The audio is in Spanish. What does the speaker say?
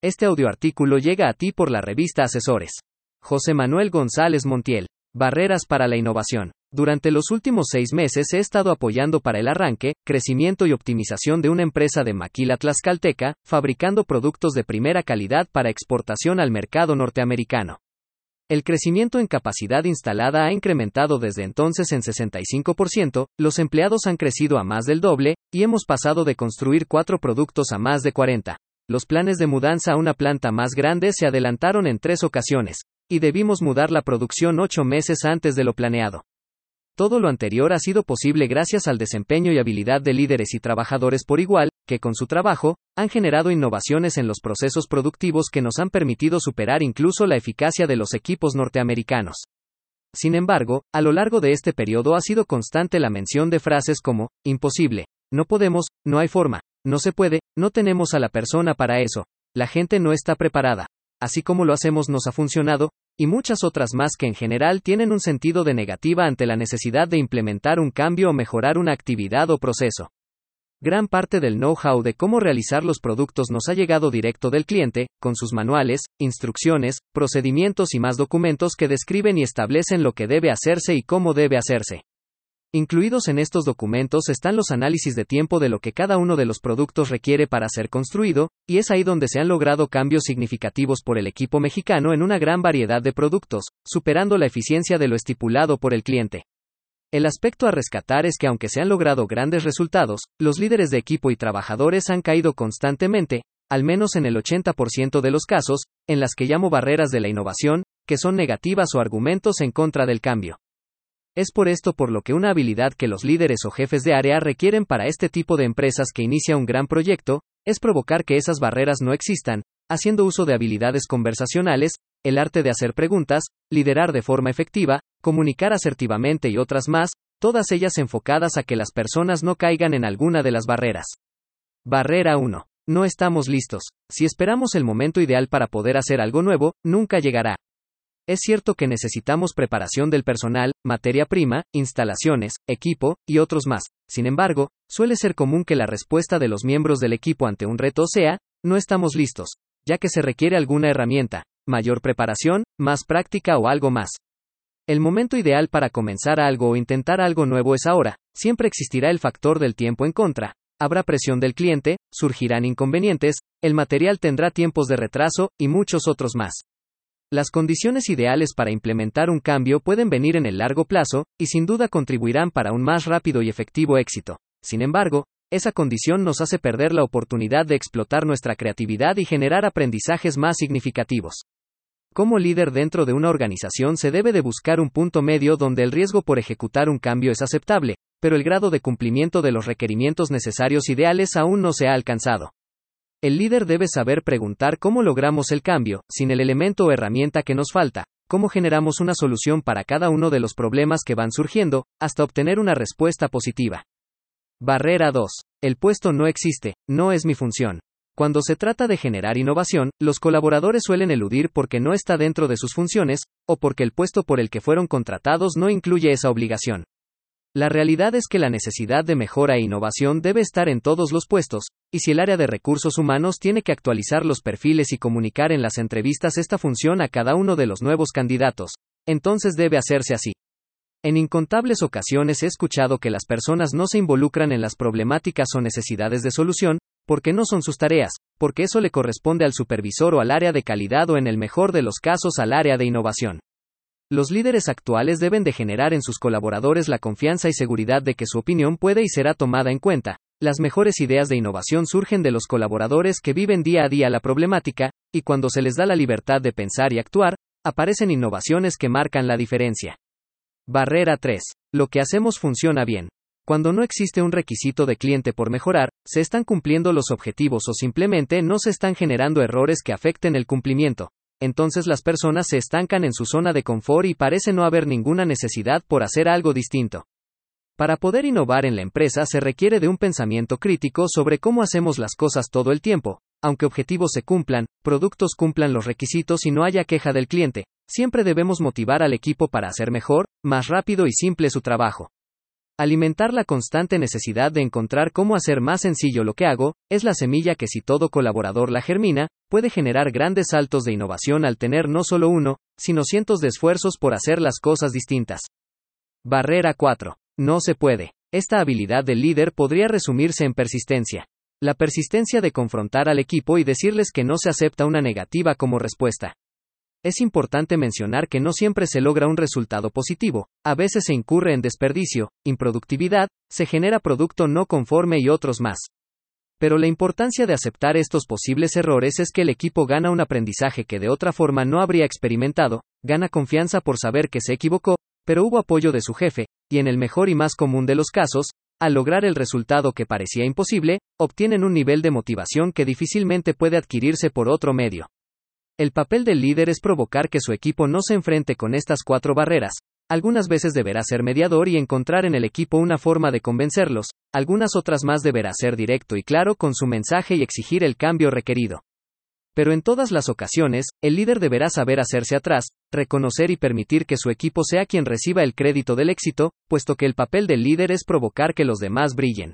Este audioartículo llega a ti por la revista Asesores. José Manuel González Montiel. Barreras para la innovación. Durante los últimos seis meses he estado apoyando para el arranque, crecimiento y optimización de una empresa de maquila tlaxcalteca, fabricando productos de primera calidad para exportación al mercado norteamericano. El crecimiento en capacidad instalada ha incrementado desde entonces en 65%, los empleados han crecido a más del doble, y hemos pasado de construir cuatro productos a más de 40. Los planes de mudanza a una planta más grande se adelantaron en tres ocasiones, y debimos mudar la producción ocho meses antes de lo planeado. Todo lo anterior ha sido posible gracias al desempeño y habilidad de líderes y trabajadores por igual, que con su trabajo, han generado innovaciones en los procesos productivos que nos han permitido superar incluso la eficacia de los equipos norteamericanos. Sin embargo, a lo largo de este periodo ha sido constante la mención de frases como, imposible, no podemos, no hay forma, no se puede, no tenemos a la persona para eso, la gente no está preparada. Así como lo hacemos nos ha funcionado, y muchas otras más que en general tienen un sentido de negativa ante la necesidad de implementar un cambio o mejorar una actividad o proceso. Gran parte del know-how de cómo realizar los productos nos ha llegado directo del cliente, con sus manuales, instrucciones, procedimientos y más documentos que describen y establecen lo que debe hacerse y cómo debe hacerse. Incluidos en estos documentos están los análisis de tiempo de lo que cada uno de los productos requiere para ser construido, y es ahí donde se han logrado cambios significativos por el equipo mexicano en una gran variedad de productos, superando la eficiencia de lo estipulado por el cliente. El aspecto a rescatar es que aunque se han logrado grandes resultados, los líderes de equipo y trabajadores han caído constantemente, al menos en el 80% de los casos, en las que llamo barreras de la innovación, que son negativas o argumentos en contra del cambio. Es por esto por lo que una habilidad que los líderes o jefes de área requieren para este tipo de empresas que inicia un gran proyecto, es provocar que esas barreras no existan, haciendo uso de habilidades conversacionales, el arte de hacer preguntas, liderar de forma efectiva, comunicar asertivamente y otras más, todas ellas enfocadas a que las personas no caigan en alguna de las barreras. Barrera 1. No estamos listos. Si esperamos el momento ideal para poder hacer algo nuevo, nunca llegará. Es cierto que necesitamos preparación del personal, materia prima, instalaciones, equipo, y otros más. Sin embargo, suele ser común que la respuesta de los miembros del equipo ante un reto sea, no estamos listos, ya que se requiere alguna herramienta, mayor preparación, más práctica o algo más. El momento ideal para comenzar algo o intentar algo nuevo es ahora, siempre existirá el factor del tiempo en contra, habrá presión del cliente, surgirán inconvenientes, el material tendrá tiempos de retraso, y muchos otros más. Las condiciones ideales para implementar un cambio pueden venir en el largo plazo, y sin duda contribuirán para un más rápido y efectivo éxito. Sin embargo, esa condición nos hace perder la oportunidad de explotar nuestra creatividad y generar aprendizajes más significativos. Como líder dentro de una organización se debe de buscar un punto medio donde el riesgo por ejecutar un cambio es aceptable, pero el grado de cumplimiento de los requerimientos necesarios ideales aún no se ha alcanzado. El líder debe saber preguntar cómo logramos el cambio, sin el elemento o herramienta que nos falta, cómo generamos una solución para cada uno de los problemas que van surgiendo, hasta obtener una respuesta positiva. Barrera 2. El puesto no existe, no es mi función. Cuando se trata de generar innovación, los colaboradores suelen eludir porque no está dentro de sus funciones, o porque el puesto por el que fueron contratados no incluye esa obligación. La realidad es que la necesidad de mejora e innovación debe estar en todos los puestos, y si el área de recursos humanos tiene que actualizar los perfiles y comunicar en las entrevistas esta función a cada uno de los nuevos candidatos, entonces debe hacerse así. En incontables ocasiones he escuchado que las personas no se involucran en las problemáticas o necesidades de solución, porque no son sus tareas, porque eso le corresponde al supervisor o al área de calidad o en el mejor de los casos al área de innovación. Los líderes actuales deben de generar en sus colaboradores la confianza y seguridad de que su opinión puede y será tomada en cuenta. Las mejores ideas de innovación surgen de los colaboradores que viven día a día la problemática, y cuando se les da la libertad de pensar y actuar, aparecen innovaciones que marcan la diferencia. Barrera 3. Lo que hacemos funciona bien. Cuando no existe un requisito de cliente por mejorar, se están cumpliendo los objetivos o simplemente no se están generando errores que afecten el cumplimiento entonces las personas se estancan en su zona de confort y parece no haber ninguna necesidad por hacer algo distinto. Para poder innovar en la empresa se requiere de un pensamiento crítico sobre cómo hacemos las cosas todo el tiempo, aunque objetivos se cumplan, productos cumplan los requisitos y no haya queja del cliente, siempre debemos motivar al equipo para hacer mejor, más rápido y simple su trabajo. Alimentar la constante necesidad de encontrar cómo hacer más sencillo lo que hago, es la semilla que si todo colaborador la germina, puede generar grandes saltos de innovación al tener no solo uno, sino cientos de esfuerzos por hacer las cosas distintas. Barrera 4. No se puede. Esta habilidad del líder podría resumirse en persistencia. La persistencia de confrontar al equipo y decirles que no se acepta una negativa como respuesta. Es importante mencionar que no siempre se logra un resultado positivo, a veces se incurre en desperdicio, improductividad, se genera producto no conforme y otros más. Pero la importancia de aceptar estos posibles errores es que el equipo gana un aprendizaje que de otra forma no habría experimentado, gana confianza por saber que se equivocó, pero hubo apoyo de su jefe, y en el mejor y más común de los casos, al lograr el resultado que parecía imposible, obtienen un nivel de motivación que difícilmente puede adquirirse por otro medio. El papel del líder es provocar que su equipo no se enfrente con estas cuatro barreras. Algunas veces deberá ser mediador y encontrar en el equipo una forma de convencerlos, algunas otras más deberá ser directo y claro con su mensaje y exigir el cambio requerido. Pero en todas las ocasiones, el líder deberá saber hacerse atrás, reconocer y permitir que su equipo sea quien reciba el crédito del éxito, puesto que el papel del líder es provocar que los demás brillen.